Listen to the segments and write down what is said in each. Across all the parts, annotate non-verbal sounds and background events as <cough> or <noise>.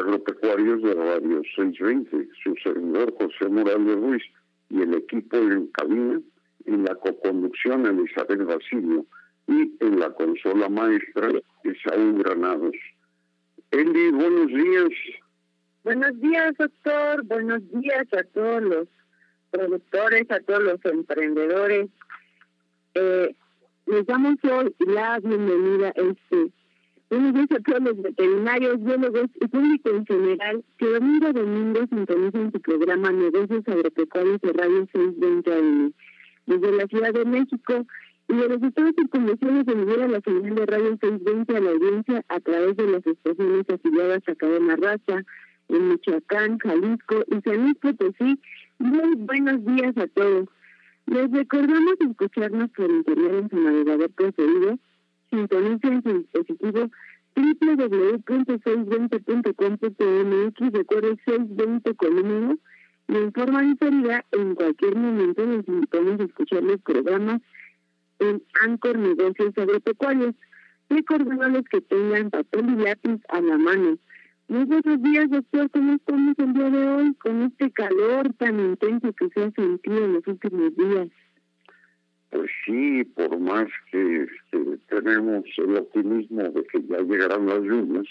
Agropecuarios de Radio 620, su servidor José Morales Ruiz y el equipo en cabina, en la coconducción Elizabeth Basilio y en la consola maestra Esaú Granados. Eli, buenos días. Buenos días, doctor. Buenos días a todos los productores, a todos los emprendedores. Eh, les damos hoy la bienvenida a este Buenos días a todos los veterinarios, biólogos y público en general que domingo a domingo sintonizan su programa Negocios Agropecuarios de Radio 620 AM. Desde la Ciudad de México y de los estados y condiciones de enviar a la señal de Radio 620 a la audiencia a través de las estaciones afiliadas a Cadena Raza en Michoacán, Jalisco y San Luis Potosí. Muy buenos días a todos. Les recordamos escucharnos por internet en su navegador preferido sintoniza su dispositivo www.620.com.mx, recuerde 620 con y en forma diferida, en cualquier momento les invitamos a escuchar los programas en Anchor Negocios Agropecuarios, recordándoles que tengan papel y lápiz a la mano. Muy buenos días, doctor. ¿Cómo estamos el día de hoy con este calor tan intenso que se ha sentido en los últimos días? Pues sí, por más que este, tenemos el optimismo de que ya llegarán las lluvias,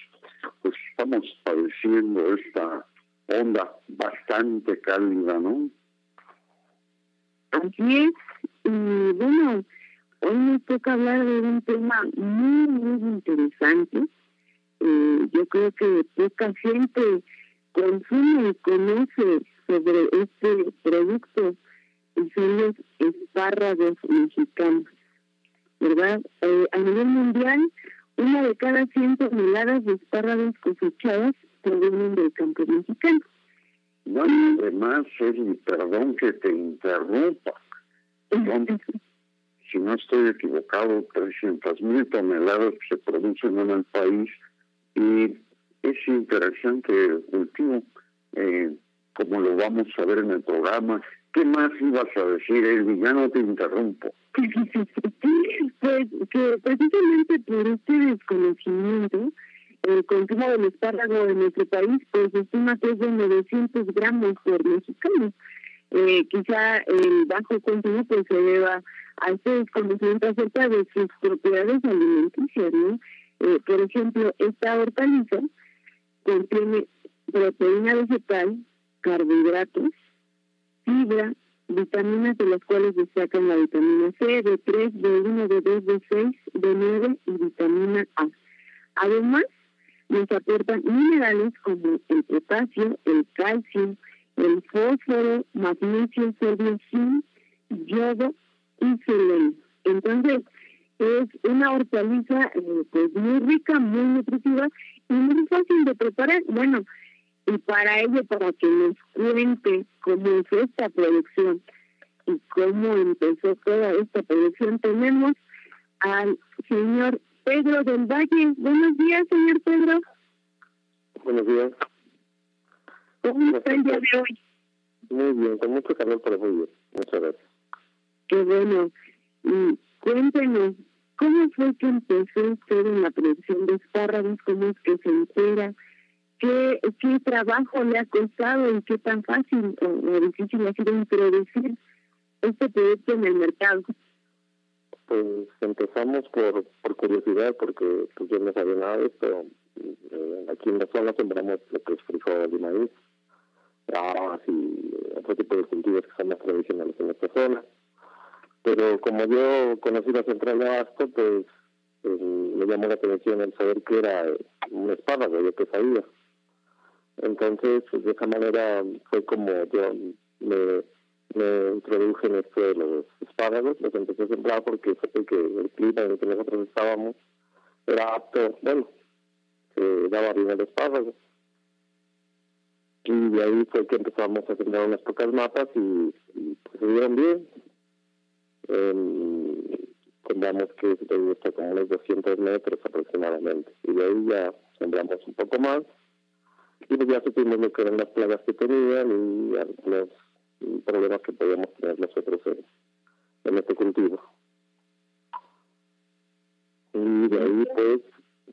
pues estamos padeciendo esta onda bastante cálida, ¿no? Así es, y bueno, hoy nos toca hablar de un tema muy, muy interesante. Eh, yo creo que poca gente consume y conoce sobre este producto y son los espárragos mexicanos, ¿verdad? Eh, a nivel mundial, una de cada 100 toneladas de espárragos cosechadas provienen del campo mexicano. No, además, Eli, perdón que te interrumpa. si no estoy equivocado, 300 mil toneladas se producen en el país y es interesante el cultivo, eh, como lo vamos a ver en el programa, ¿Qué más ibas a decir, Elvi? Ya no te interrumpo. <laughs> pues que precisamente por este desconocimiento, el consumo del espárrago en nuestro país pues estima que es de 900 gramos por mexicano. Eh, quizá el bajo consumo pues se deba a este desconocimiento acerca de sus propiedades alimenticias, ¿no? Eh, por ejemplo, esta hortaliza contiene proteína vegetal, carbohidratos, fibra, vitaminas de las cuales destacan la vitamina C, B3, B1, B2, B6, B9 y vitamina A. Además, nos aportan minerales como el potasio, el calcio, el fósforo, magnesio, sodio, zinc, yodo y selenio. Entonces, es una hortaliza eh, pues muy rica, muy nutritiva y muy fácil de preparar. Bueno, y para ello, para que nos cuente cómo es esta producción y cómo empezó toda esta producción. Tenemos al señor Pedro del Valle. Buenos días, señor Pedro. Buenos días. ¿Cómo está el día de hoy? Muy bien, con mucho calor, pero muy bien. Muchas gracias. Qué bueno. Y cuéntenos, ¿cómo fue que empezó usted en la producción de espárragos? ¿Cómo es que se entera? ¿Qué, qué trabajo le ha costado y qué tan fácil o, difícil ha sido introducir este producto en el mercado? Pues empezamos por, por curiosidad, porque pues yo no sabía nada de esto. Eh, aquí en la zona sembramos lo que es frijol y maíz, ah, y otro tipo de cultivos que son más tradicionales en esta zona. Pero como yo conocí la central de Abasto, pues me llamó la atención el saber que era un espárrago, yo que sabía. Entonces, pues, de esa manera fue como yo me, me introduje en esto de los espárragos, los empecé a sembrar porque fue que el clima en el que nosotros estábamos era apto, bueno, se daba bien el espárrago. Y de ahí fue que empezamos a sembrar unas pocas mapas y, pues, se dieron bien. Eh, que está como unos 200 metros aproximadamente. Y de ahí ya sembramos un poco más y pues ya supimos lo que eran las plagas que tenían y los problemas que podíamos tener nosotros en, en este cultivo. Y de ahí pues,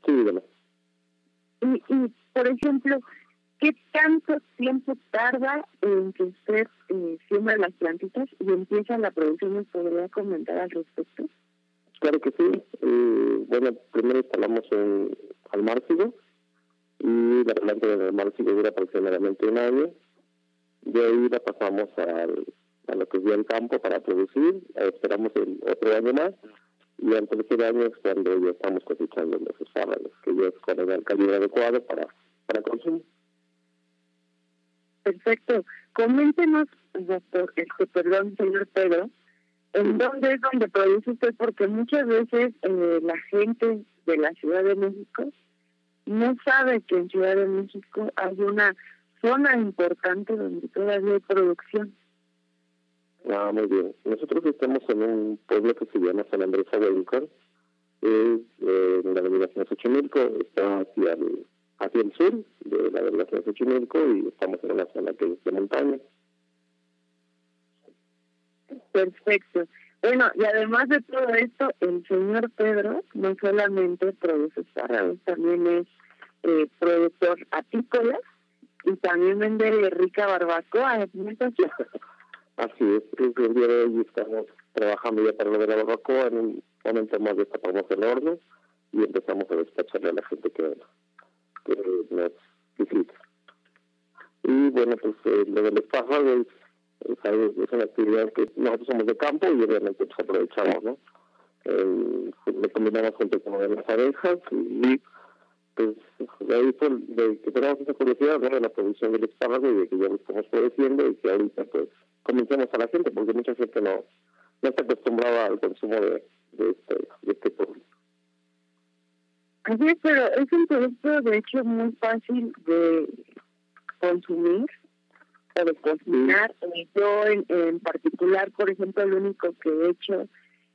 sí, dígame. Y, y, por ejemplo, ¿qué tanto tiempo tarda en que usted eh, siembra las plantitas y empieza la producción? ¿Nos podría comentar al respecto? Claro que sí. Eh, bueno, primero instalamos un almárcigo y la planta de marzo dura aproximadamente un año. De ahí la pasamos al, a lo que es el campo para producir, esperamos el otro año más y al tercer año es cuando ya estamos cosechando los espárragos, que ya es con el calidad adecuado para, para consumo. Perfecto. Coméntenos, doctor, este, perdón, señor Pedro, ¿en dónde es donde produce usted? Porque muchas veces eh, la gente de la Ciudad de México no sabe que en Ciudad de México hay una zona importante donde todavía hay producción. Ah, muy bien. Nosotros estamos en un pueblo que se llama San Andrés Aguayucar, es eh, en la delegación Xochimilco, está hacia el, hacia el sur de la delegación Xochimilco y estamos en una zona que es de montaña. Perfecto. Bueno, y además de todo esto, el señor Pedro no solamente produce espárragos, también es eh, productor apícola y también vende rica barbacoa. Así es, el día de hoy estamos trabajando ya para lo de la barbacoa, en un momento más destapamos el horno y empezamos a despacharle a la gente que, que nos visita. Y bueno, pues eh, lo del espárrago es, una actividad que nosotros somos de campo y obviamente pues aprovechamos, ¿no? Eh, lo combinamos junto con las abejas y pues de ahí de que tenemos esa curiosidad de la producción del espárrago y de que ya lo estamos produciendo y que ahorita pues comencemos a la gente porque mucha gente no, no está acostumbrada al consumo de, de, este, de este producto. Así es, pero es un producto de hecho muy fácil de consumir o de cocinar. Yo en, en particular, por ejemplo, lo único que he hecho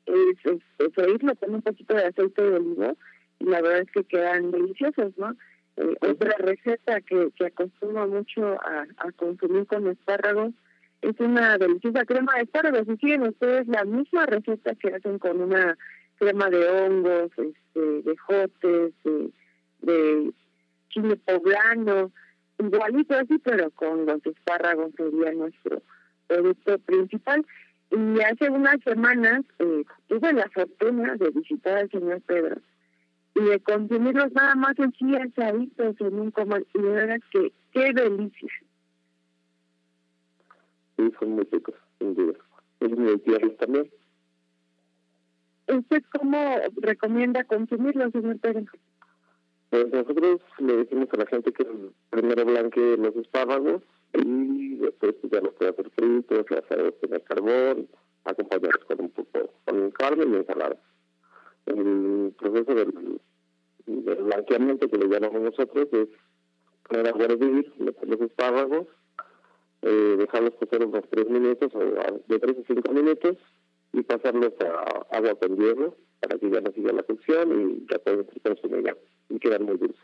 es, es freírlo con un poquito de aceite de oliva y la verdad es que quedan deliciosos, ¿no? Eh, otra receta que, que acostumbro mucho a, a consumir con espárragos es una deliciosa crema de espárragos. Y siguen ustedes la misma receta que hacen con una crema de hongos, este, de jotes, de, de chile poblano, igualito así, pero con los espárragos sería nuestro producto principal. Y hace unas semanas eh, tuve la fortuna de visitar al señor Pedro y de consumirlos nada más así asaditos en un comal y de verdad que qué delicia sí son muy ricos sin duda es muy también ¿Usted cómo recomienda consumirlos, señor Pedro? Pues nosotros le decimos a la gente que primero blanque los espárragos y después ya los puede hacer fritos, las puede tener carbón, acompañarlos con un poco con carne y ensalada. El proceso del, blanqueamiento que le llamamos nosotros es poner a hervir, los espárragos eh, dejarlos cocer unos 3 minutos o de 3 a 5 minutos y pasarlos a agua con hierro para que ya no siga la cocción y ya pueden consumir y quedar muy dulces.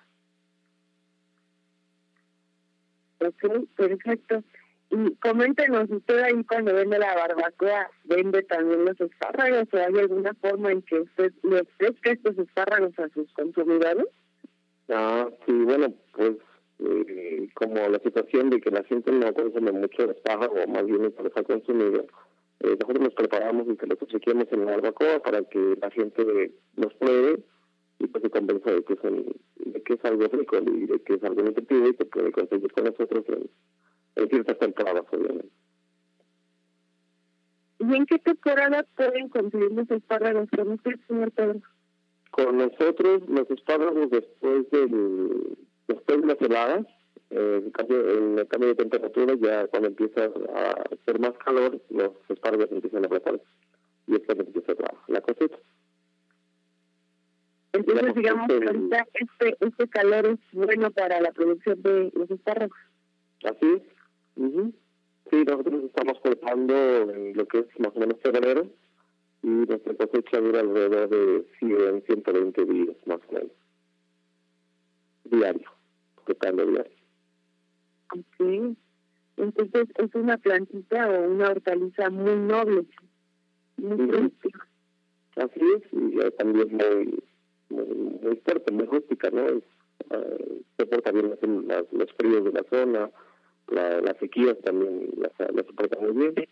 Ok, perfecto. Y coméntenos, ¿usted ahí cuando vende la barbacoa vende también los espárragos o hay alguna forma en que usted le ofrezca estos espárragos a sus consumidores? Ah, sí, bueno, pues eh, como la situación de que la gente no consume mucho espárrago, o más bien no está consumido, eh, nosotros los preparamos y que los obsequiamos en la barbacoa para que la gente los pruebe y pues se convenza de que, son, de que es algo rico y de que es algo nutritivo y que puede conseguir con nosotros en en ciertas temporadas, obviamente. ¿Y en qué temporada pueden conseguir los espárragos con usted, señor Pedro? Con nosotros, los espárragos después, del, después de las heladas, eh, en el cambio de temperatura, ya cuando empieza a hacer más calor, los espárragos empiezan a brotar y es cuando empieza la, la cosecha. Entonces, digamos que ahorita este, este calor es bueno para la producción de los espárragos. Así es. Sí, nosotros estamos cortando en lo que es más o menos febrero y nuestra cosecha dura alrededor de 100, 120 días más o menos. Diario, cortando diario. Ok. Entonces es una plantita o una hortaliza muy noble, muy productiva. Así es, y también muy, muy, muy fuerte, muy rústica, ¿no? Es, uh, soporta bien los, los fríos de la zona, la, la sequía también la, la soporta muy bien.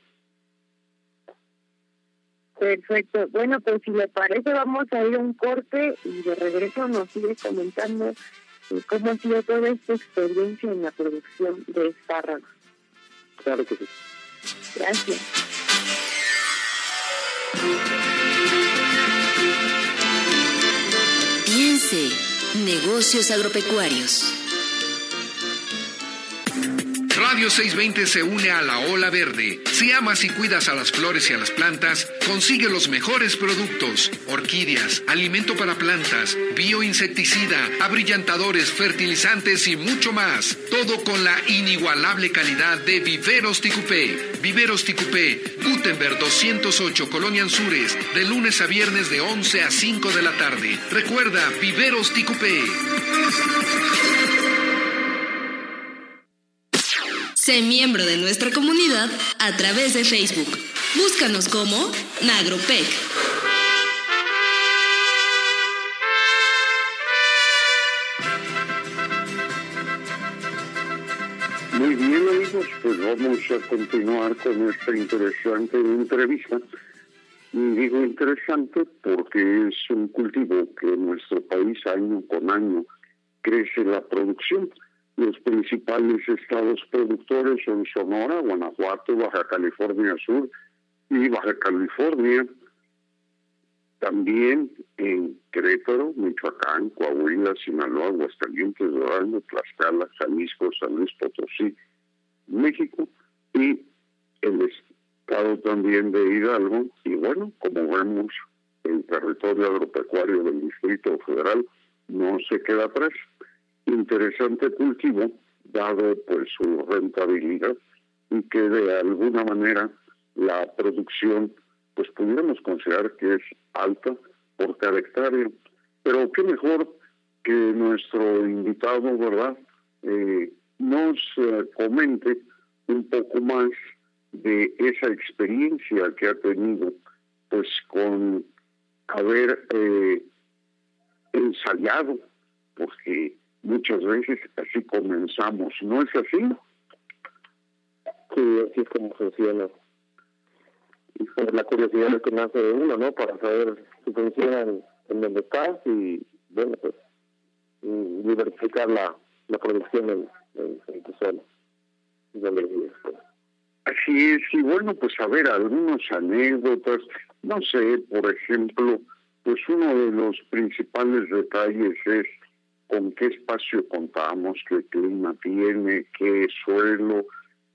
Perfecto. Bueno, pues si le parece, vamos a ir a un corte y de regreso nos sigue comentando eh, cómo ha sido toda esta experiencia en la producción de espárragos. Claro que sí. Gracias. Negocios agropecuarios. Radio 620 se une a la ola verde. Si amas y cuidas a las flores y a las plantas, consigue los mejores productos, orquídeas, alimento para plantas, bioinsecticida, abrillantadores, fertilizantes y mucho más. Todo con la inigualable calidad de Viveros Ticupé. Viveros Ticupé, Gutenberg 208, Colonia Anzures, de lunes a viernes de 11 a 5 de la tarde. Recuerda, Viveros Ticupé. Sé miembro de nuestra comunidad a través de Facebook. Búscanos como Nagropec. Muy bien amigos, pues vamos a continuar con esta interesante entrevista. Y digo interesante porque es un cultivo que en nuestro país año con año crece la producción. Los principales estados productores son Sonora, Guanajuato, Baja California Sur y Baja California. También en Querétaro, Michoacán, Coahuila, Sinaloa, Aguascalientes, Durango, Tlaxcala, Jalisco, San Luis Potosí, México y el estado también de Hidalgo. Y bueno, como vemos, el territorio agropecuario del Distrito Federal no se queda atrás interesante cultivo, dado pues su rentabilidad y que de alguna manera la producción pues pudiéramos considerar que es alta por cada hectárea. Pero qué mejor que nuestro invitado, ¿verdad?, eh, nos eh, comente un poco más de esa experiencia que ha tenido pues con haber eh, ensayado, porque muchas veces así comenzamos, ¿no es así? Sí, así es como funciona. Y por la curiosidad que nace de uno, ¿no? Para saber si funciona en, donde estás y, bueno, pues, diversificar la, la producción en, en, tu zona. Pues. Así es, y bueno, pues a ver, algunas anécdotas, no sé, por ejemplo, pues uno de los principales detalles es con qué espacio contamos, qué clima tiene, qué suelo,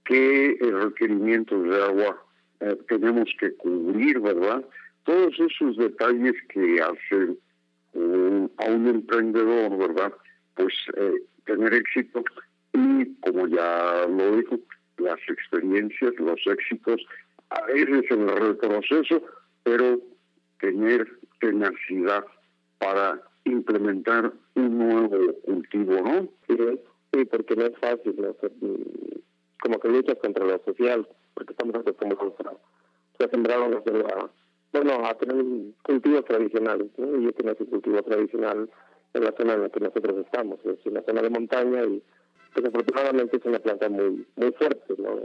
qué eh, requerimientos de agua eh, tenemos que cubrir, ¿verdad? Todos esos detalles que hacen a un emprendedor, ¿verdad? Pues eh, tener éxito y, como ya lo dijo, las experiencias, los éxitos, a veces el retroceso, pero tener tenacidad para implementar un nuevo cultivo, ¿no? Sí, porque no es fácil, ¿no? como que luchas contra lo social, porque estamos acostumbrados a, a sembrar una bueno, a tener cultivos tradicionales, ¿no? Y yo tengo ese cultivo tradicional en la zona en la que nosotros estamos, es una zona de montaña y desafortunadamente es una planta muy muy fuerte, ¿no?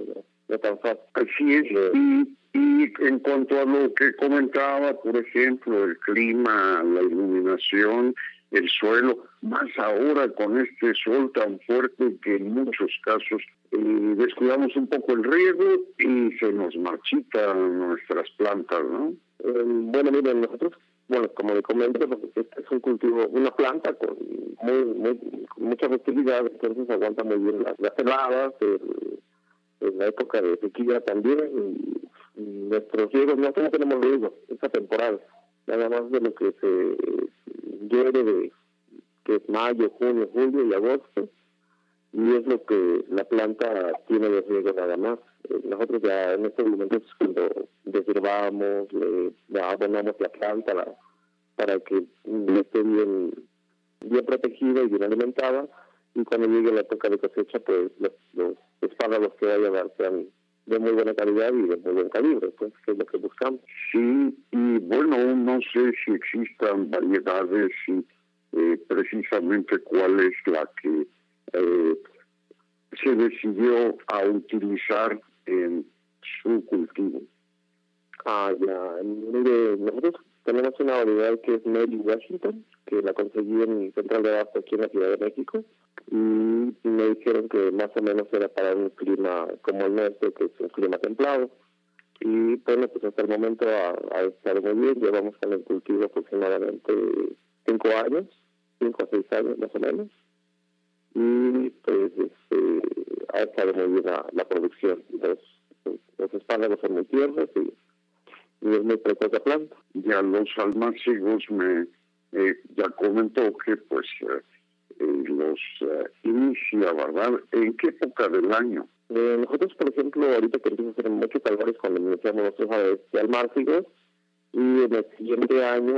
No, tan fácil. Así es, y, y en cuanto a lo que comentaba, por ejemplo, el clima, la iluminación, el suelo, más ahora con este sol tan fuerte que en muchos casos eh, descuidamos un poco el riego y se nos marchitan nuestras plantas, ¿no? Eh, bueno, miren, nosotros, bueno, como le comento, pues, este es un cultivo, una planta con muy, muy mucha fertilidad, entonces aguanta muy bien las, las heladas, en la época de sequía también, y, nuestros riegos no, tenemos riego esta temporada, nada más de lo que se llueve de que es mayo, junio, julio y agosto, y es lo que la planta tiene de riego nada más. Nosotros ya en estos momentos cuando desherbamos, le, abonamos la planta para que esté bien, bien protegida y bien alimentada, y cuando llegue la época de cosecha, pues los, los espárragos que vaya a dar sean de muy buena calidad y de muy buen calibre, pues, que es lo que buscamos. Sí, y bueno, no sé si existan variedades y eh, precisamente cuál es la que eh, se decidió a utilizar su cultivo. Ah, ya. Mire, nosotros tenemos una variedad que es Mary Washington, que la conseguí en Central de Abasto aquí en la Ciudad de México. Y me dijeron que más o menos era para un clima como el nuestro, que es un clima templado. Y bueno, pues hasta el momento ha, estado muy bien. Llevamos con el cultivo aproximadamente cinco años, cinco a seis años más o menos. Y pues este, ha estado muy bien la, producción. Los, los espárragos son muy tiernos y, es muy precoz la planta. Ya los almácigos me eh, ya comentó que pues eh, eh, los inicia, ¿verdad? ¿En qué época del año? nosotros, por ejemplo, ahorita queremos hacer muchos calores cuando iniciamos nuestros de almácigos y en el siguiente año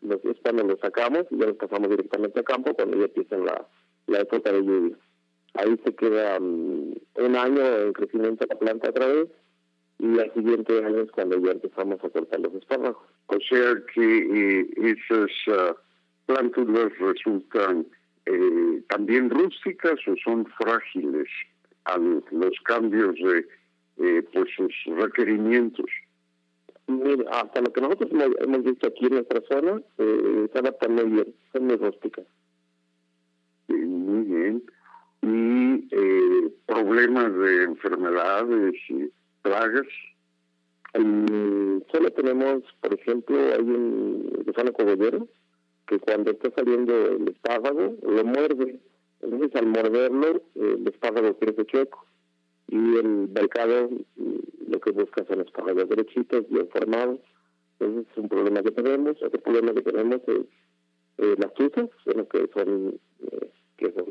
los, es cuando los sacamos y ya los pasamos directamente a campo cuando ya empieza la, la época de lluvia. Ahí se queda mm, un año en crecimiento de la planta otra vez y al siguiente año es cuando ya empezamos a cortar los espárragos. O sea que eh, esas uh, plántulas resultan eh, también rústicas o son frágiles a los cambios de eh, pues sus requerimientos. hasta lo que nosotros hemos visto aquí en nuestra zona, eh, se adaptan muy bien, son muy rústicas. muy bien. Y eh, problemas de enfermedades y plagas. solo tenemos, por ejemplo, hay un gusano cogollero que cuando está saliendo el espárrago lo muerde. Entonces al morderlo el espárrago crece chueco y el mercado mm, lo que busca son espárragos derechitos, bien formados. Ese es un problema que tenemos. Otro problema que tenemos es eh, las bueno, que son eh, que son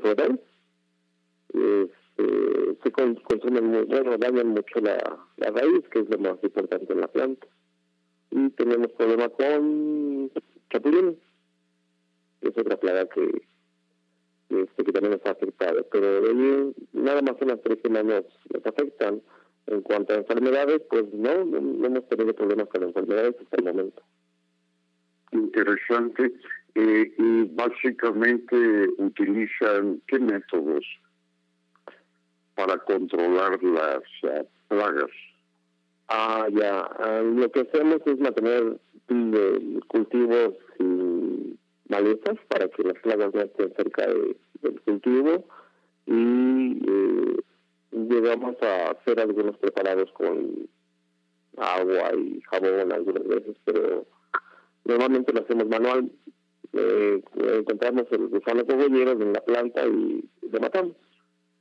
Este, se consumen muy, bueno, dañan mucho la, la raíz, que es lo más importante en la planta. Y tenemos problemas con chapulines es otra plaga que, este, que también nos ha afectado. Pero de nada más en las tres semanas nos afectan. En cuanto a enfermedades, pues no, no, hemos tenido problemas con enfermedades hasta el momento. Interesante. Eh, y básicamente utilizan qué métodos para controlar las uh, plagas. Ah, ya. Ah, lo que hacemos es mantener cultivos sin malezas para que las plagas no estén cerca del cultivo y eh, llegamos a hacer algunos preparados con agua y jabón algunas veces, pero normalmente lo hacemos manual. Eh, encontramos el gusano cogollero en la planta y lo matamos.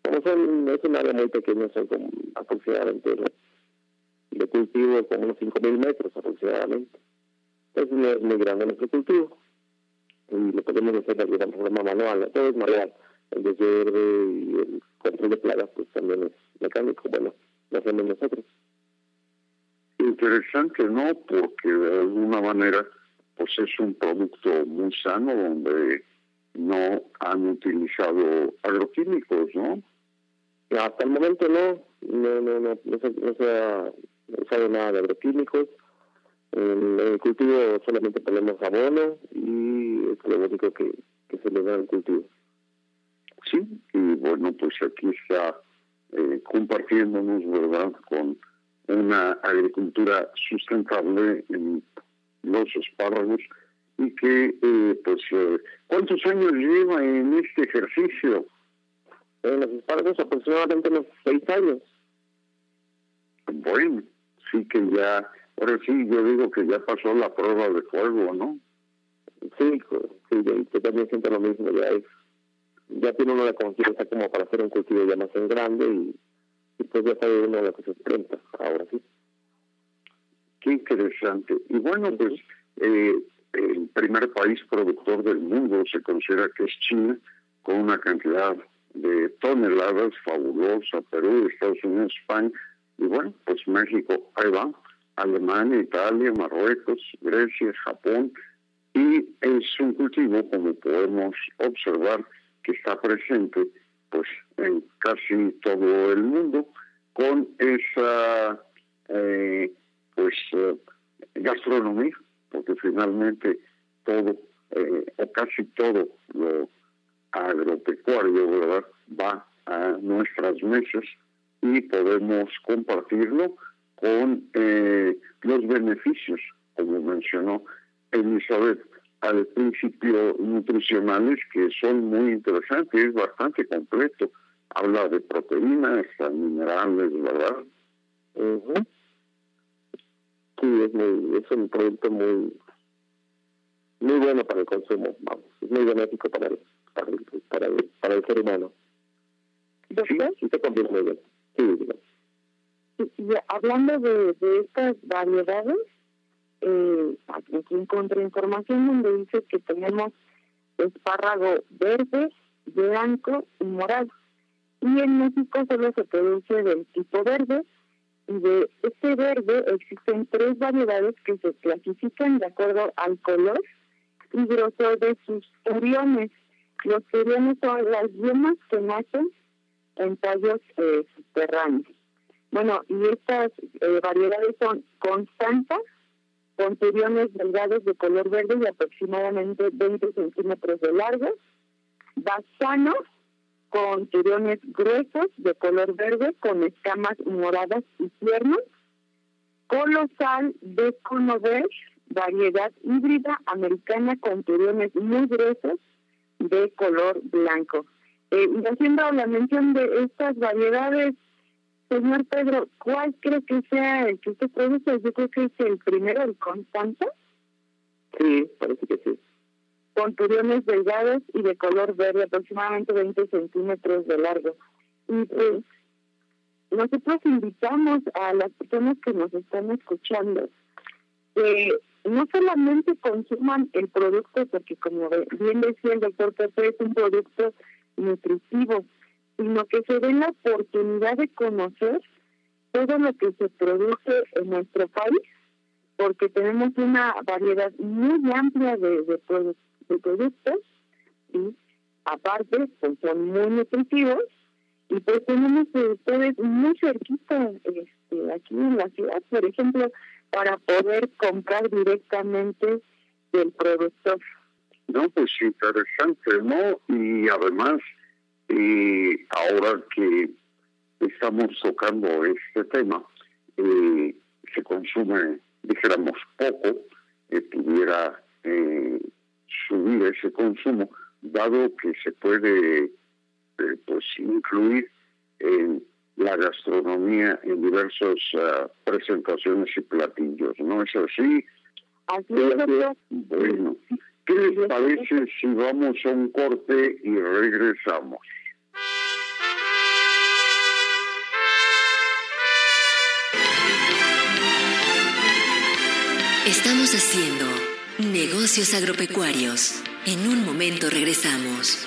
Son, es un área muy pequeña, son como aproximadamente de cultivo como unos 5.000 metros aproximadamente. Entonces no es muy grande nuestro cultivo y lo podemos hacer de alguna forma manual, todo es manual, el desverde y el control de plagas pues también es mecánico, bueno, lo hacemos nosotros. Interesante, ¿no? Porque de alguna manera pues es un producto muy sano donde no han utilizado agroquímicos, ¿no? Hasta el momento no, no, no, no, no se, no se ha nada de agroquímicos. El cultivo solamente ponemos abono y es lo único que, que se le da al cultivo. Sí, y bueno, pues aquí está eh, compartiéndonos, ¿verdad?, con una agricultura sustentable en los espárragos y que, eh, pues, eh, ¿cuántos años lleva en este ejercicio? En los aproximadamente unos seis años. Bueno, sí que ya, ahora sí, yo digo que ya pasó la prueba de fuego, ¿no? Sí, sí, yo, también siento lo mismo, ya es, ya tiene uno la confianza como para hacer un cultivo ya más en grande y, y pues ya sabe uno lo que se enfrenta, ahora sí. Qué interesante. Y bueno, pues eh, el primer país productor del mundo se considera que es China, con una cantidad de toneladas fabulosa, Perú, Estados Unidos, España, y bueno, pues México, ahí va, Alemania, Italia, Marruecos, Grecia, Japón, y es un cultivo, como podemos observar, que está presente pues en casi todo el mundo con esa eh, pues eh, gastronomía porque finalmente todo eh, o casi todo lo agropecuario verdad va a nuestras mesas y podemos compartirlo con los beneficios como mencionó Elizabeth al principio nutricionales que son muy interesantes, es bastante completo. Habla de proteínas, minerales, ¿verdad? Sí, es, muy, es un producto muy muy bueno para el consumo, vamos, es muy benéfico para para el, para el, para el ser humano. Sí, sí te conviene muy bien. Sí, hablando de, de estas variedades, eh, aquí encontré información donde dice que tenemos espárrago verde, blanco y morado. Y en México solo se produce del tipo verde. Y de este verde existen tres variedades que se clasifican de acuerdo al color y grosor de sus oriones. Los oriones son las yemas que nacen en tallos eh, subterráneos. Bueno, y estas eh, variedades son constantas, con turiones delgados de color verde y aproximadamente 20 centímetros de largo, basanos con turiones gruesos de color verde con escamas moradas y tiernas, colosal de cono variedad híbrida americana con turiones muy gruesos de color blanco. Eh, y haciendo la mención de estas variedades Señor Pedro, ¿cuál cree que sea el que usted produce? Yo creo que es el primero, el Constanza. Sí, parece que sí. Con turiones delgados y de color verde, aproximadamente 20 centímetros de largo. Y pues, nosotros invitamos a las personas que nos están escuchando que no solamente consuman el producto, porque como bien decía el doctor es un producto nutritivo, sino que se den la oportunidad de conocer todo lo que se produce en nuestro país, porque tenemos una variedad muy amplia de, de, productos y aparte pues son muy nutritivos y pues tenemos productores muy cerquita este, aquí en la ciudad, por ejemplo, para poder comprar directamente del productor. No, pues interesante, ¿no? Y además y ahora que estamos tocando este tema, eh, se consume, dijéramos, poco, eh, pudiera eh, subir ese consumo, dado que se puede pues incluir en la gastronomía en diversas ah, presentaciones y platillos, ¿no es así? Así es. Bueno, ¿qué les parece si vamos a un corte y regresamos? Estamos haciendo negocios agropecuarios. En un momento regresamos.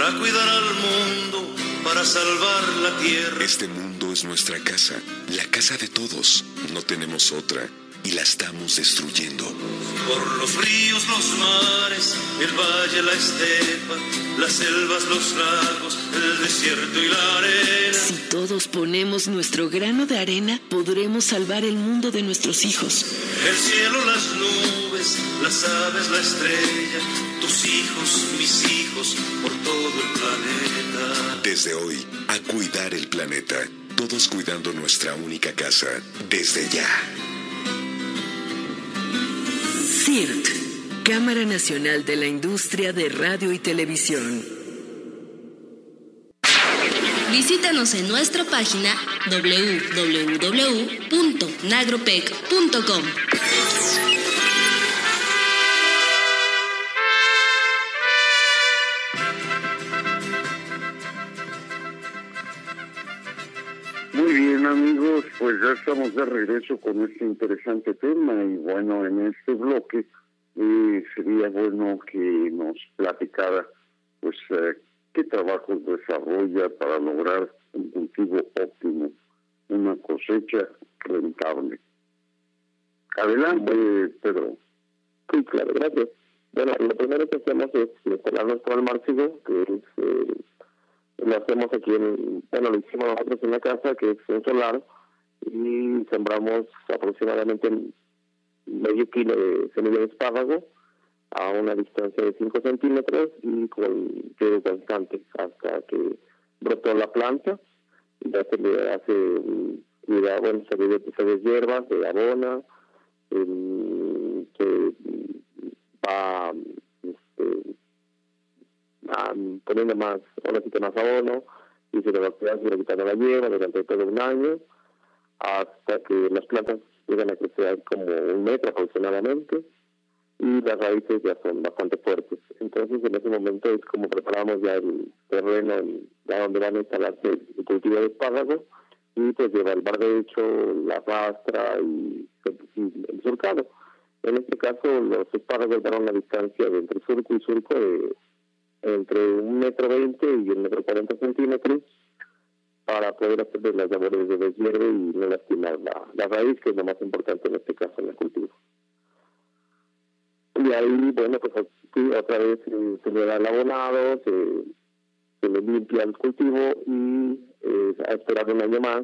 Para cuidar al mundo, para salvar la tierra. Este mundo es nuestra casa, la casa de todos. No tenemos otra y la estamos destruyendo. Por los ríos, los mares, el valle, la estepa, las selvas, los lagos, el desierto y la arena. Si todos ponemos nuestro grano de arena, podremos salvar el mundo de nuestros hijos. El cielo, las nubes, las aves, la estrella, tus hijos, mis hijos, por todo el planeta. Desde hoy, a cuidar el planeta. Todos cuidando nuestra única casa. Desde ya. CIRT, Cámara Nacional de la Industria de Radio y Televisión. Visítanos en nuestra página www.nagropec.com. pues ya estamos de regreso con este interesante tema y bueno, en este bloque eh, sería bueno que nos platicara pues eh, qué trabajos desarrolla para lograr un cultivo óptimo, una cosecha rentable. Adelante, Pedro. Sí, claro, gracias. Bueno, lo primero que hacemos es instalar nuestro almárcigo, que es, eh, lo hacemos aquí en, bueno, lo hicimos nosotros en la casa, que es un solar, y sembramos aproximadamente medio kilo de semilla de espárrago a una distancia de 5 centímetros y con riego constante hasta que brotó la planta. Ya se le hace cuidado, bueno, se le, se le hierbas, se abona, el, se va este, a, poniendo más, ahora sí que más abono y se le va cuidando, se le quitando la hierba durante todo un año hasta que las plantas llegan a crecer como un metro aproximadamente y las raíces ya son bastante fuertes. Entonces, en ese momento es como preparamos ya el terreno ya donde van a instalarse el cultivo de espárragos y pues lleva el barbecho, la rastra y, y, el surcado. En este caso, los espárragos dan una distancia de entre surco y surco de entre un metro veinte y un metro cuarenta centímetros para poder hacer las labores de deshierve y no lastimar la, la raíz, que es lo más importante en este caso en el cultivo. Y ahí, bueno, pues aquí otra vez eh, se le da el abonado, se, se le limpia el cultivo y eh, a esperar un año más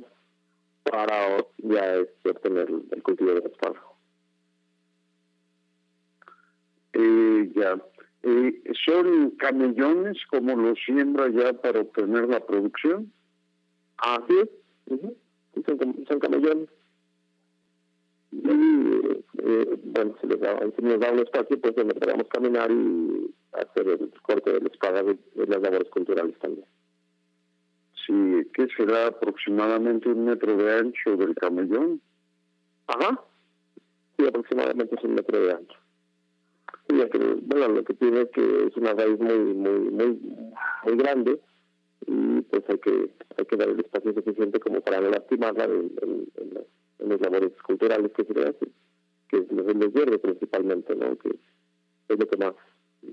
para ya este, obtener el cultivo de espárrago. Eh, ya. Eh, ¿Son camellones como los siembra ya para obtener la producción? Así es, uh -huh. son, camellones. Y eh, bueno, si, les da, si nos da un espacio, pues donde podamos caminar y hacer el corte de la espada de, de las labores culturales también. Sí, ¿qué será aproximadamente un metro de ancho del camellón? Ajá, sí, aproximadamente es un metro de ancho. Y que, bueno, lo que tiene es que es una raíz muy, muy, muy, muy grande y pues hay que hay que dar el espacio suficiente como para no lastimarla en, en, en, las, labores culturales que se le hacen, que es los de hierro principalmente, ¿no? que es lo que más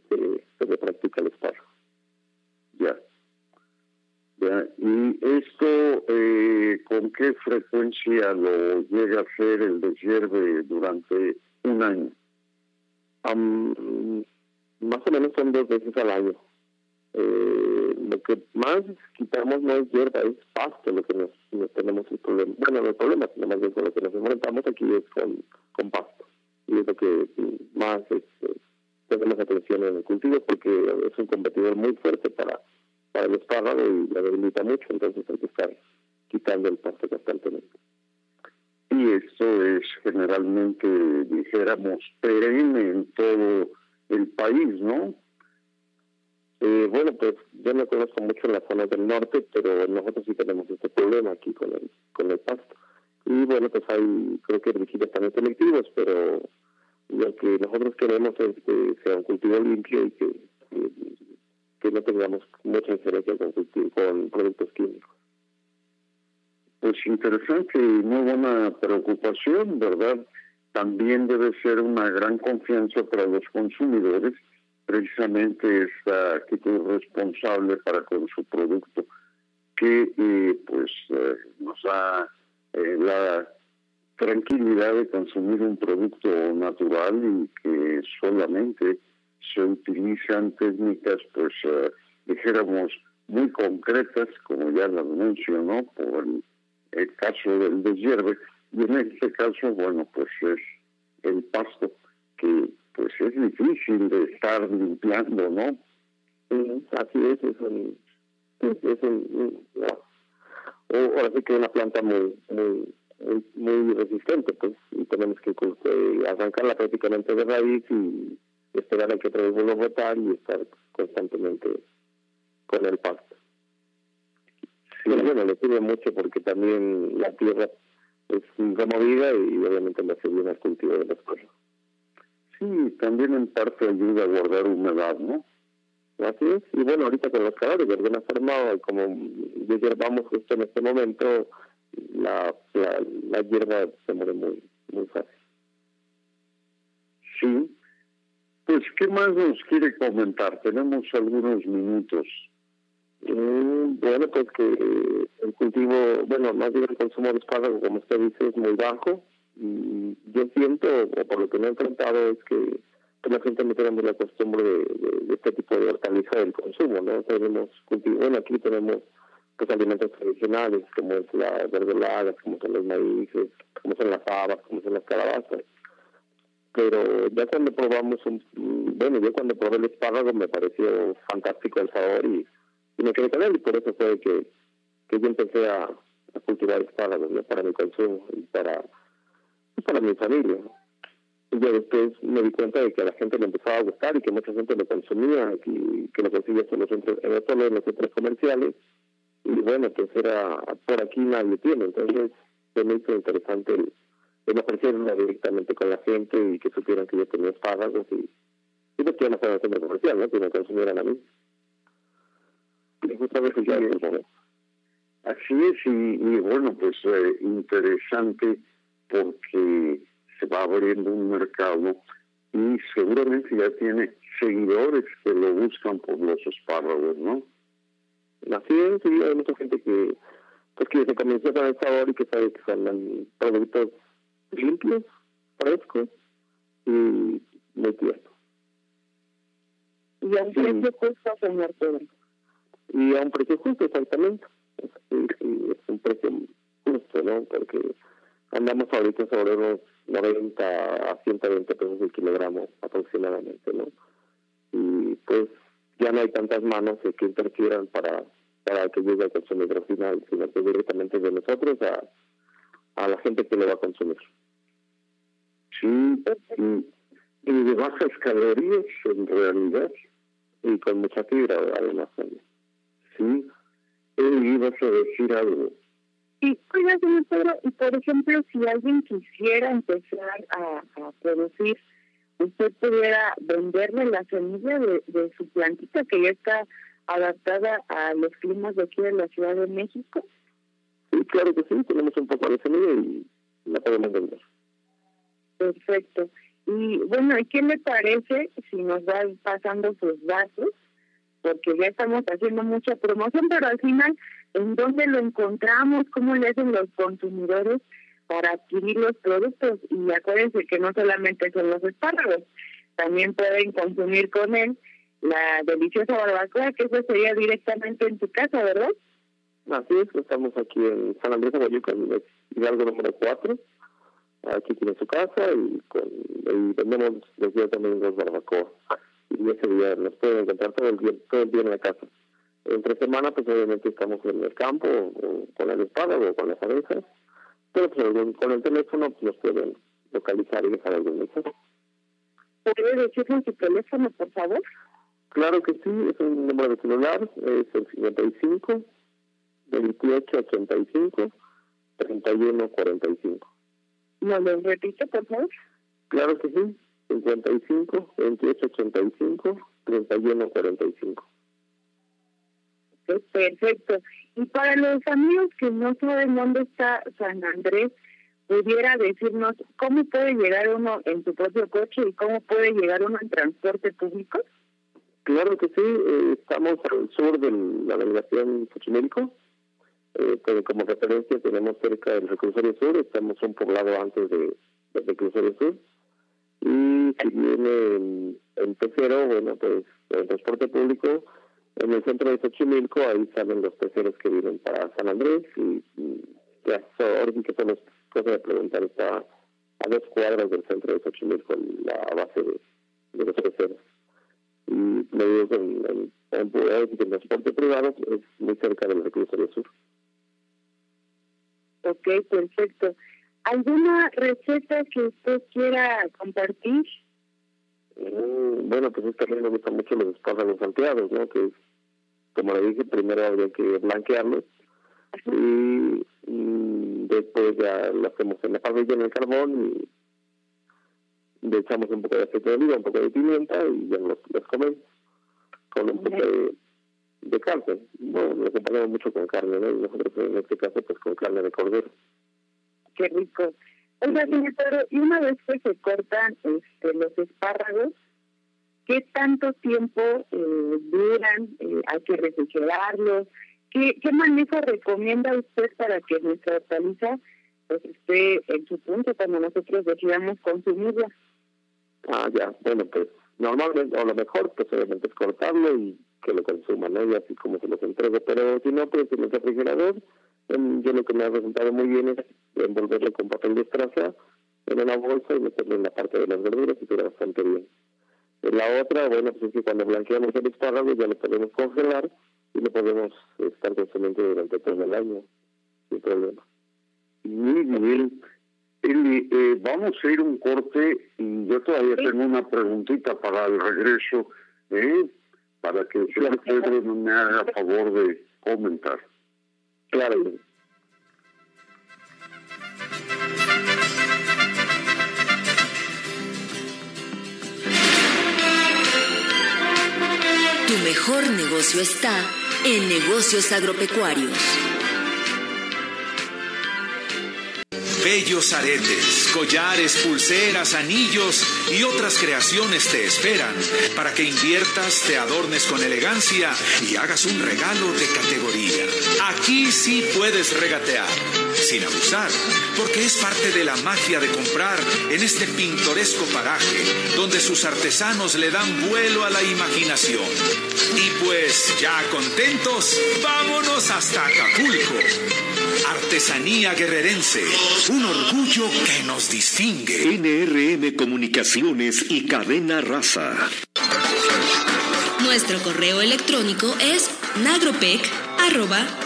se, le practica el espacio. Ya. ya. ¿Y esto eh, con qué frecuencia lo llega a hacer el deshierve durante un año? Um, más o menos son dos veces al año. Eh, lo que más quitamos no es hierba, es pasto lo que nos, tenemos el problema. Bueno, no el problema, sino más bien con lo que nos enfrentamos aquí es con, pasto. Y es lo que más este, tenemos atención en el cultivo porque es un competidor muy fuerte para, para el espárrago y la debilita mucho, entonces hay que estar quitando el pasto constantemente. Y esto es generalmente, dijéramos, perenne en todo el país, ¿no? Eh, bueno, pues yo no conozco mucho la zona del norte, pero nosotros sí tenemos este problema aquí con el, con el pasto. Y bueno, pues hay, creo que herbicidas también selectivos, pero lo que nosotros queremos es que sea un cultivo limpio y que, que, no tengamos mucha diferencia con, con productos químicos. Pues interesante y muy buena preocupación, ¿verdad? También debe ser una gran confianza para los consumidores precisamente esta actitud responsable para con su producto que eh, pues eh, nos da eh, la tranquilidad de consumir un producto natural y que solamente se utilizan técnicas pues dijéramos muy concretas como ya las mencionó por el, el caso del deshierve y en este caso bueno pues es el pasto que pues es difícil de estar limpiando, ¿no? así es, es un, es un, o, ahora sí que una planta muy, muy, muy, resistente, pues, y tenemos que eh, arrancarla prácticamente de raíz y esperar a que otra vez vuelva a botar y estar constantemente con el pasto. Sí. Pero bueno, le sirve mucho porque también la tierra es removida y obviamente hace bien al cultivo de las cosas. Sí, también en parte ayuda a guardar humedad, ¿no? Así es, y bueno, ahorita con los calores, de alguna forma, como ya hierbamos justo en este momento, la, la, hierba se muere muy, muy fácil. Sí, pues, ¿qué más nos quiere comentar? Tenemos algunos minutos. Mm, bueno, pues que el cultivo, bueno, más bien el consumo de espárragos, como usted dice, es muy bajo. Y yo siento, o por lo que me he enfrentado, es que, la gente no tenemos la costumbre de, este tipo de hortaliza del consumo, ¿no? Tenemos cultivo, bueno, aquí tenemos pues alimentos tradicionales, como es la verdolaga, como son los maíces, como son las habas, como son las calabazas. Pero ya cuando probamos un, bueno, yo cuando probé el espárrago me pareció fantástico el sabor y, me quedé con él y por eso fue que, que yo empecé a, cultivar espárragos. Para mi consumo y para para mi familia. Yo después me di cuenta de que a la gente le empezaba a gustar y que mucha gente lo consumía, y que lo conseguía en los centros, en los centros comerciales. Y bueno, pues era, por aquí nadie tiene. Entonces, fue muy interesante el, el directamente con la gente y que supieran que yo tenía espárragos y, y pues que no fuera centro comercial, ¿no? Que me consumieran a mí. Ya Así es, y, y bueno, pues eh, interesante porque se va abriendo un mercado y seguramente ya tiene seguidores que lo buscan por los espárragos, ¿no? Así es, sí, hay mucha gente que, pues que se convenció con el sabor y que sabe que son productos limpios, frescos y muy tiernos. Y a un precio justo, señor Pedro. Y a un precio justo, exactamente. Es, es un precio justo, ¿no? Porque andamos ahorita sobre unos 90 a 120 pesos el kilogramo aproximadamente, ¿no? Y pues ya no hay tantas manos que interfieran para, para que llegue al consumidor final, sino que directamente de nosotros a, a la gente que lo va a consumir. Sí, y, de bajas calorías en realidad. Y con mucha fibra, además. Sí, y ibas a decir algo. Y, oiga, señor Pedro, y por ejemplo, si alguien quisiera empezar a, producir, usted pudiera venderle la semilla de, su plantita que ya está adaptada a los climas de aquí de la Ciudad de México. Sí, claro que sí, tenemos un poco de semilla y la podemos vender. Perfecto. Y bueno, ¿y qué le parece si nos va pasando sus datos? Porque ya estamos haciendo mucha promoción, pero al final en dónde lo encontramos, cómo le hacen los consumidores para adquirir los productos. Y acuérdense que no solamente son los espárragos, también pueden consumir con él la deliciosa barbacoa, que eso sería directamente en su casa, ¿verdad? Así es, estamos aquí en San Andrés Aguayuca, en Hidalgo número 4. Aquí tiene su casa y, con, y vendemos desde también los barbacoa. Y ese día nos pueden encontrar todo el día, todo el día en la casa. Entre semana, pues obviamente estamos en el campo, con el espárrago o con las abejas, pero pues con el teléfono pues, nos pueden localizar y dejar algún mensaje. ¿Puede decirnos su teléfono, por favor? Claro que sí, es un número de celular, es el 55 28 85 31 45. ¿No lo repite, por favor? Claro que sí, 55 28 85 31 45. Perfecto. Y para los amigos que no saben dónde está San Andrés, pudiera decirnos cómo puede llegar uno en su propio coche y cómo puede llegar uno en transporte público. Claro que sí, eh, estamos al sur de la delegación Xochimilco, eh, como referencia tenemos cerca del reclusorio sur, estamos un poblado antes de, del reclusorio sur, y si viene el, tercero, bueno, pues el transporte público, en el centro de Xochimilco, ahí salen los terceros que vienen para San Andrés, y, ya ahora que son las cosas de preguntar, está a dos cuadras del centro de Xochimilco, la base de, los terceros y me digo que el, el, transporte privado es muy cerca del reclusorio sur. Ok, perfecto. ¿Alguna receta que usted quiera compartir? Mm, bueno, pues es a mí me gustan mucho los espárragos salteados, ¿no? Que como le dije, primero habría que blanquearlos y, después ya lo hacemos en la parrilla en el carbón y le echamos un poco de aceite de oliva, un poco de pimienta y ya los, los comemos con un poco de, de carne. Bueno, lo acompañamos mucho con carne, ¿no? Y nosotros en este caso pues con carne de cordero. Qué rico. Oiga, Pedro, y una vez que se cortan este, los espárragos, ¿qué tanto tiempo eh, duran? Eh, ¿Hay que refrigerarlos? ¿Qué, ¿Qué manejo recomienda usted para que nuestra hortaliza pues, esté en su punto cuando nosotros decidamos consumirla? Ah, ya, bueno, pues normalmente, o lo mejor, pues obviamente es cortarlo y que lo consuman, ¿no? Y así como se los entrego. Pero si no, pues en el refrigerador, yo lo que me ha resultado muy bien es envolverlo con papel de estraza en una bolsa y meterlo en la parte de las verduras y queda bastante bien. La otra, bueno, pues es que cuando blanqueamos el espárrago ya lo podemos congelar y lo podemos estar consumiendo durante todo el año, sin problema. Muy bien. Eli, eh, vamos a ir un corte y yo todavía tengo una preguntita para el regreso, ¿eh? para que el señor Pedro me haga favor de comentar. Tu mejor negocio está en negocios agropecuarios. Bellos aretes, collares, pulseras, anillos y otras creaciones te esperan para que inviertas, te adornes con elegancia y hagas un regalo de categoría. Aquí sí puedes regatear, sin abusar, porque es parte de la magia de comprar en este pintoresco paraje donde sus artesanos le dan vuelo a la imaginación. Y pues ya contentos, vámonos hasta Acapulco. Artesanía guerrerense, un orgullo que nos distingue. NRM Comunicaciones y Cadena Raza. Nuestro correo electrónico es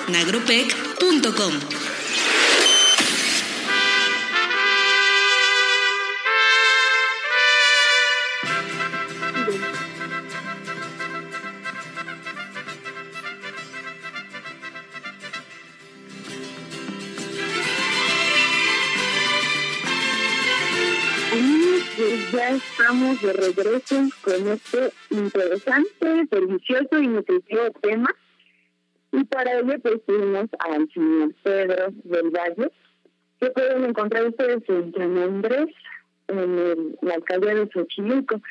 nagropec.com. de regreso con este interesante, delicioso y nutritivo tema. Y para ello pues tuvimos al señor Pedro del Valle, que pueden encontrar ustedes en San Andrés, en la alcaldía de Xochimilco.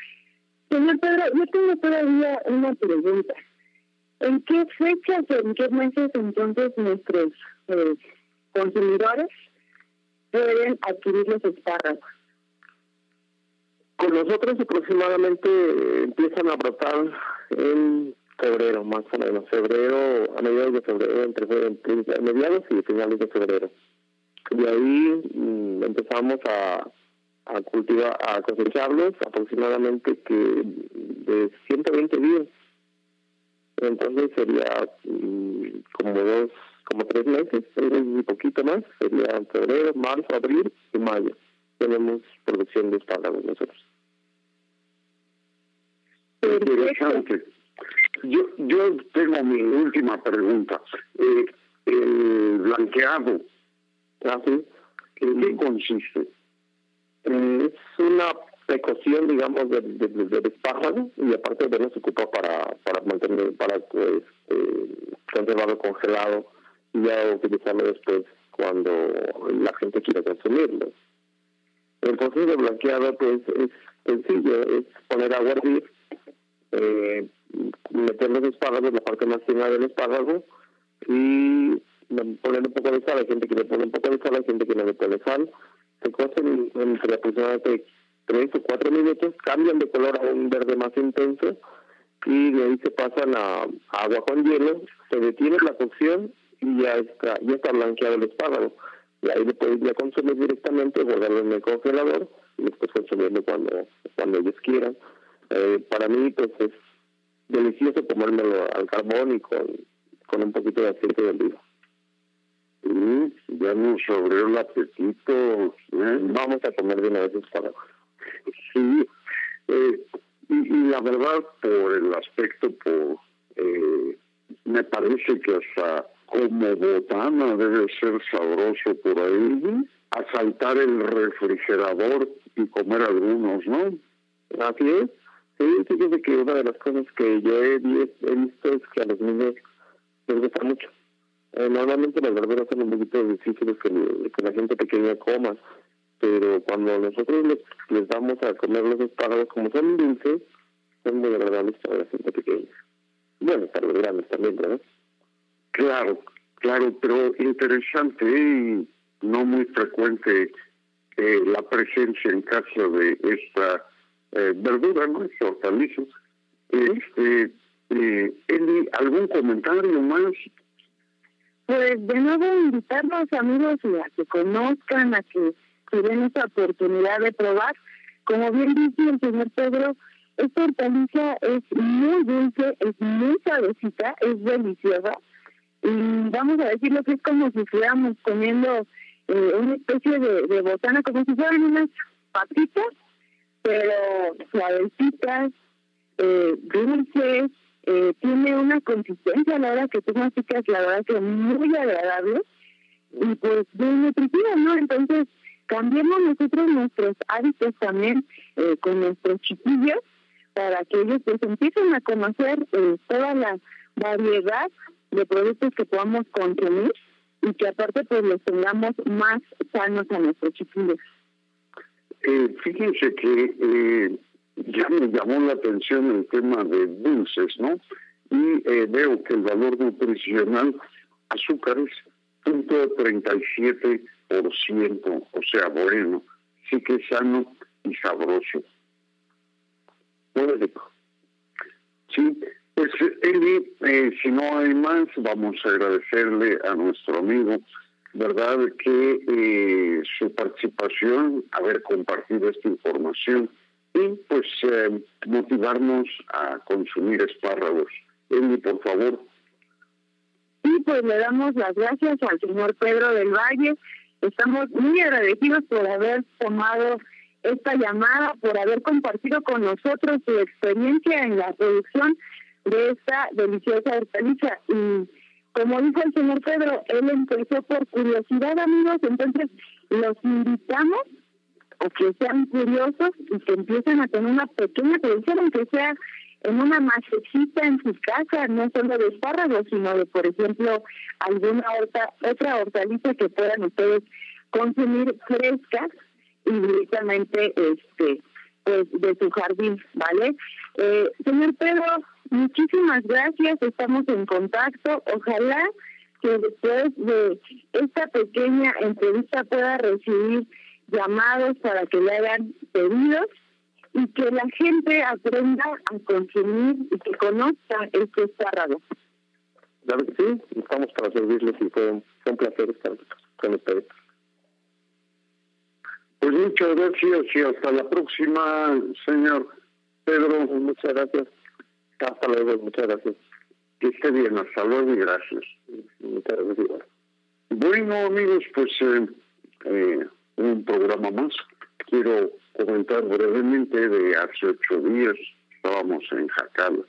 Señor Pedro, yo tengo todavía una pregunta. ¿En qué fechas en qué meses entonces nuestros eh, consumidores pueden adquirir los espárragos? Con nosotros aproximadamente empiezan a brotar en febrero, más o menos, febrero, a mediados de febrero, entre, mediados y finales de febrero. De ahí mm, empezamos a, cultivar, a cosecharlos aproximadamente que de 120 días. Entonces sería mm, como dos, como tres meses, un poquito más, sería febrero, marzo, abril y mayo tenemos producción de espárragos nosotros. Interesante. Yo, yo tengo mi última pregunta. Eh, el blanqueado, ¿en qué consiste? Eh, es una precaución, digamos, del de, de, espárrago y aparte de no se ocupa para, para mantener, para pues, eh, conservarlo congelado y ya utilizarlo después cuando la gente quiera consumirlo. El proceso de blanqueado pues es sencillo, es poner agua a hervir, eh, meter los espárragos, la parte más fina del espárrago y ponerle un poco de sal, hay gente que le pone un poco de sal, hay gente que no le pone sal, se cocen entre aproximadamente 3 o 4 minutos, cambian de color a un verde más intenso y de ahí se pasan a, agua con hielo, se detiene la cocción y ya está, ya está blanqueado el espárrago. Y ahí lo puedes ya consumir directamente, guardarlo en el congelador y después consumirlo cuando, cuando ellos quieran. Eh, para mí, pues es delicioso comérmelo al carbón y con, con un poquito de aceite de oliva. Mm, ya nos abrió el apetito. ¿eh? Vamos a comer de una vez para Sí, eh, y, la verdad, por el aspecto, por eh, me parece que hasta como botana debe ser sabroso por ahí, asaltar el refrigerador y comer algunos, ¿no? Así es. Sí, fíjese que una de las cosas que yo he, visto es que a los niños les gusta mucho. Eh, normalmente las verduras son un poquito difíciles que, la gente pequeña coma, pero cuando nosotros les, damos a comer los espárragos como son dulces, son muy agradables para la gente pequeña. Bueno, para los grandes también, ¿verdad? Claro, claro, pero interesante y no muy frecuente eh, la presencia en casa de esta eh, verdura, ¿no? Este hortaliza. Este, eh, Eli, ¿algún comentario más? Pues de nuevo invitarlos amigos a que conozcan, a que se den esa oportunidad de probar. Como bien dice el señor Pedro, esta hortaliza es muy dulce, es muy suavecita, es deliciosa. Y vamos a decirlo que es como si estuviéramos comiendo eh, una especie de botana, como si fueran unas patitas, pero suavecitas, eh, dulces, eh, tiene una consistencia a la hora que tú masticas, la verdad que muy agradable y pues muy nutritiva, ¿no? Entonces, cambiemos nosotros nuestros hábitos también eh, con nuestros chiquillos para que ellos pues empiecen a conocer eh, toda la variedad de productos que podamos consumir y que aparte pues los tengamos más sanos a nuestros chiquillos. Fíjense que eh, ya me llamó la atención el tema de dulces, ¿no? Y eh, veo que el valor nutricional azúcares punto 37 por ciento, o sea, bueno, sí que es sano y sabroso. Rico. Sí, pues Eli, eh, si no hay más, vamos a agradecerle a nuestro amigo, ¿verdad? Que eh, su participación, haber compartido esta información y pues eh, motivarnos a consumir espárragos. Eli, por favor. Sí, pues le damos las gracias al señor Pedro del Valle Estamos muy agradecidos por haber tomado esta llamada, por haber compartido con nosotros su experiencia en la producción de esta deliciosa hortaliza. Y como dijo el señor Pedro, él empezó por curiosidad, amigos, entonces los invitamos a que sean curiosos y que empiecen a tener una pequeña producción, aunque sea en una macetita en su casa, no solo de espárragos, sino de, por ejemplo, alguna otra hortaliza que puedan ustedes consumir fresca y directamente este pues de su jardín, ¿vale? Eh, señor Pedro, muchísimas gracias, estamos en contacto, ojalá que después de esta pequeña entrevista pueda recibir llamados para que le hagan pedidos y que la gente aprenda a consumir y que conozca este espárrago. Claro que sí, estamos para servirles y fue un, placer estar con ustedes. Pues muchas gracias y hasta la próxima, señor Pedro. Muchas gracias. Hasta luego, muchas gracias. Que esté bien, hasta luego y gracias. Muchas gracias. Bueno, amigos, pues eh, eh, un programa más. Quiero comentar brevemente de hace ocho días estábamos en Jacal,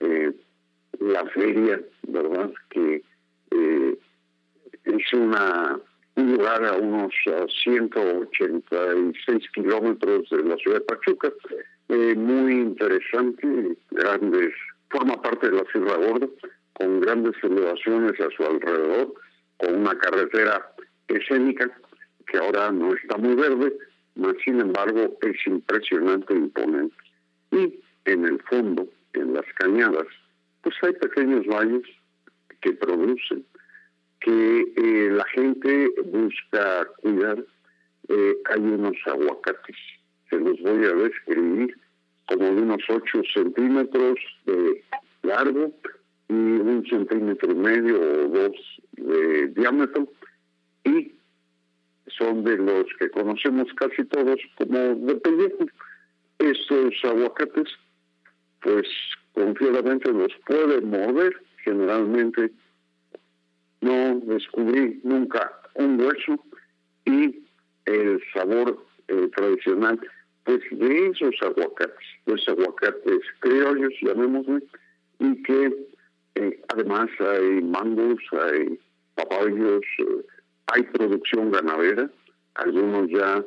eh, la feria, ¿verdad? Que eh, es una un lugar a unos 186 kilómetros de la ciudad de Pachuca, eh, muy interesante, grandes, forma parte de la Sierra Gorda, con grandes elevaciones a su alrededor, con una carretera escénica que ahora no está muy verde, mas sin embargo es impresionante e imponente. Y en el fondo, en las cañadas, pues hay pequeños valles que producen, que eh, la gente busca cuidar. Eh, hay unos aguacates, se los voy a describir, como de unos 8 centímetros de largo y un centímetro y medio o dos de diámetro, y son de los que conocemos casi todos como de pellejo. Estos aguacates, pues confiadamente los puede mover, generalmente no descubrí nunca un hueso y el sabor eh, tradicional de esos aguacates, los aguacates criollos, llamémosle, y que eh, además hay mangos, hay papayos, eh, hay producción ganadera, algunos ya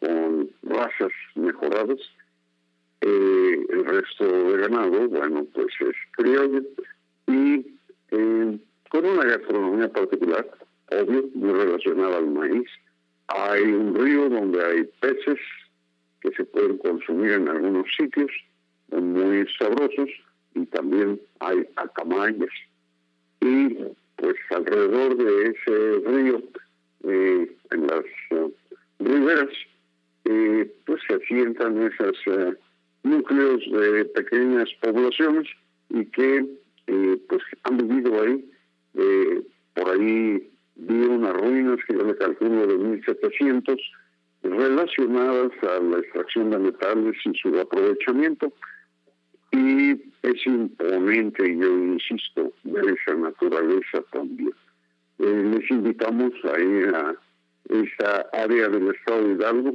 con razas mejoradas, el resto de ganado, bueno, pues es criollo y con una gastronomía particular, obvio, muy relacionada al maíz. Hay un río donde hay peces que se pueden consumir en algunos sitios, muy sabrosos, y también hay acamayas. Y pues alrededor de ese río, eh, en las uh, riberas, eh, pues se asientan esos uh, núcleos de pequeñas poblaciones y que pues han vivido ahí eh, por ahí vi unas ruinas que yo le calculo de 1700 relacionadas a la extracción de metales y su aprovechamiento. Y es imponente, yo insisto, ver esa naturaleza también. Eh, les invitamos a ir a esa área del estado de Hidalgo,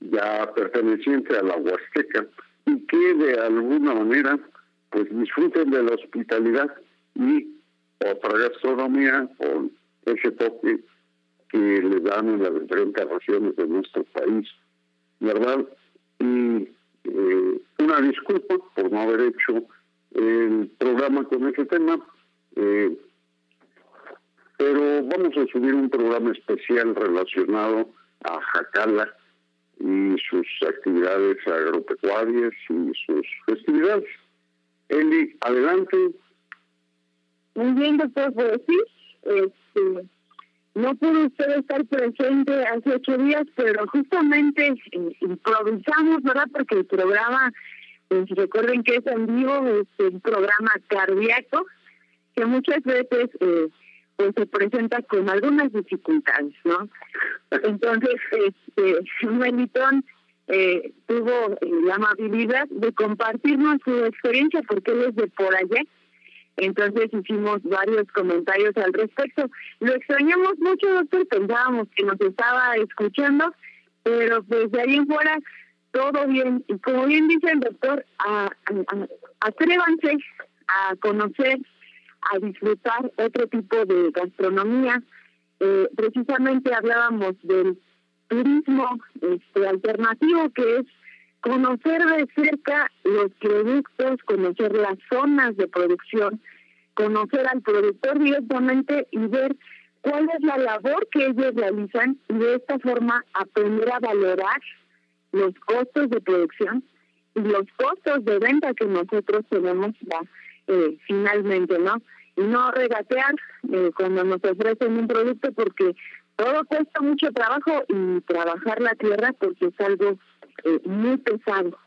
ya perteneciente a la Huasteca, y que de alguna manera pues disfruten de la hospitalidad y otra gastronomía con ese toque que le dan en las diferentes regiones de nuestro país, ¿verdad? Y eh, una disculpa por no haber hecho el programa con ese tema, eh, pero vamos a subir un programa especial relacionado a Jacala y sus actividades agropecuarias y sus festividades. Eli, adelante. Muy bien, doctor, pues sí, este, no pudo usted estar presente hace ocho días, pero justamente eh, improvisamos, ¿verdad? Porque el programa, pues recuerden que es en vivo, es un programa cardíaco, que muchas veces eh, pues se presenta con algunas dificultades, ¿no? Entonces, este, Melitón eh, tuvo la amabilidad de compartirnos su experiencia, porque él es de por allá, entonces hicimos varios comentarios al respecto. Lo extrañamos mucho, doctor, pensábamos que nos estaba escuchando, pero pues de ahí en fuera todo bien. Y como bien dice el doctor, a, atrévanse a conocer, a disfrutar otro tipo de gastronomía. Eh, precisamente hablábamos del turismo este, alternativo, que es conocer de cerca los productos, conocer las zonas de producción, conocer al productor directamente y ver cuál es la labor que ellos realizan y de esta forma aprender a valorar los costos de producción y los costos de venta que nosotros tenemos ya eh, finalmente, ¿no? Y no regatear eh, cuando nos ofrecen un producto porque todo cuesta mucho trabajo y trabajar la tierra porque es algo eh, muy pesado.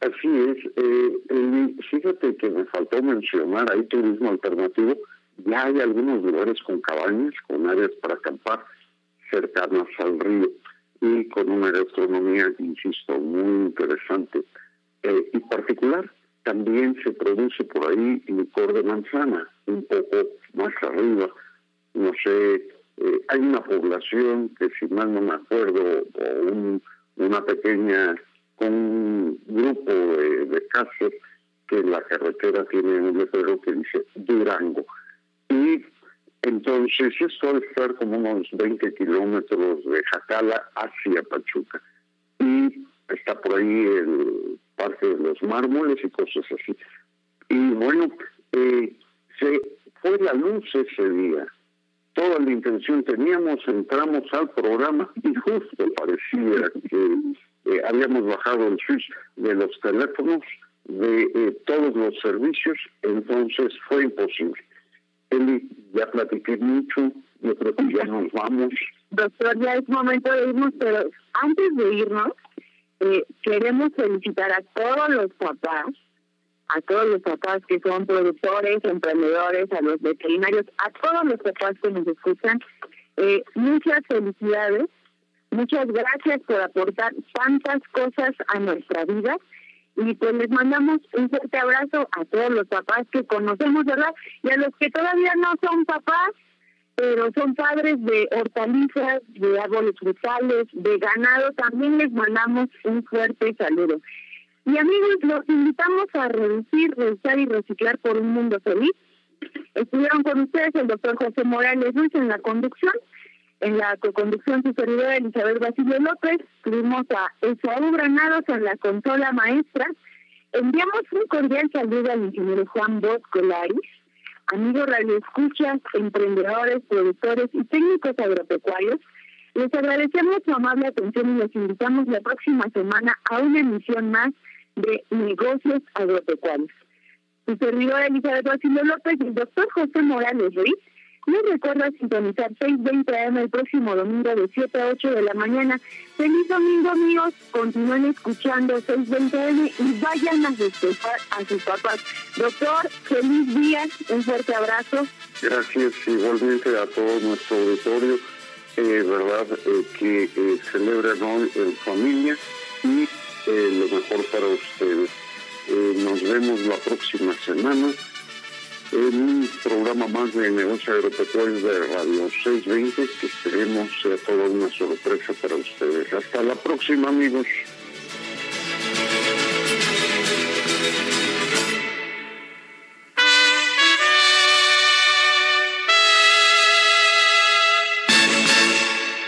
Así es. Eh, fíjate que me faltó mencionar, hay turismo alternativo. Ya hay algunos lugares con cabañas, con áreas para acampar cercanas al río y con una gastronomía, insisto, muy interesante. Eh, y particular, también se produce por ahí licor de manzana, un poco más arriba. No sé, eh, hay una población que si mal no me acuerdo, o un una pequeña, con un grupo de, casas que la carretera tiene un letrero que dice Durango. Y entonces esto debe estar como unos 20 kilómetros de Jacala hacia Pachuca. Y está por ahí el Parque de los Mármoles y cosas así. Y bueno, eh, se fue la luz ese día. Toda la intención teníamos, entramos al programa <laughs> y justo parecía que eh, habíamos bajado el switch de los teléfonos, de eh, todos los servicios, entonces fue imposible. Eli, ya platiqué mucho, yo creo que ya nos vamos. <laughs> Doctor, ya es momento de irnos, pero antes de irnos, eh, queremos felicitar a todos los papás, a todos los papás que son productores, emprendedores, a los veterinarios, a todos los papás que nos escuchan. Eh, muchas felicidades, muchas gracias por aportar tantas cosas a nuestra vida y pues les mandamos un fuerte abrazo a todos los papás que conocemos, ¿verdad? Y a los que todavía no son papás, pero son padres de hortalizas, de árboles frutales, de ganado, también les mandamos un fuerte saludo. Y amigos, los invitamos a reducir, reusar y reciclar por un mundo feliz. Estuvieron con ustedes el doctor José Morales Ruiz en la conducción, en la co-conducción su servidora Elizabeth Basilio López, tuvimos a Esaú Granados en la consola maestra. Enviamos un cordial saludo al ingeniero Juan Bosco Laris, amigos radioescuchas, emprendedores, productores y técnicos agropecuarios. Les agradecemos su amable atención y les invitamos la próxima semana a una emisión más de Negocios Agropecuarios. Su servidora Elizabeth Basilio López y el doctor José Morales Ruiz les recuerda sintonizar 6.20 AM el próximo domingo de 7 a 8 de la mañana. Feliz domingo, amigos. Continúen escuchando 6.20 AM y vayan a despejar a sus papás. Doctor, feliz día. Un fuerte abrazo. Gracias igualmente a todo nuestro auditorio. Eh, verdad eh, que eh, celebran hoy en familia y eh, lo mejor para ustedes. Eh, nos vemos la próxima semana en un programa más de negocio agropecuario de Radio 620 que esperemos sea toda una sorpresa para ustedes. Hasta la próxima amigos.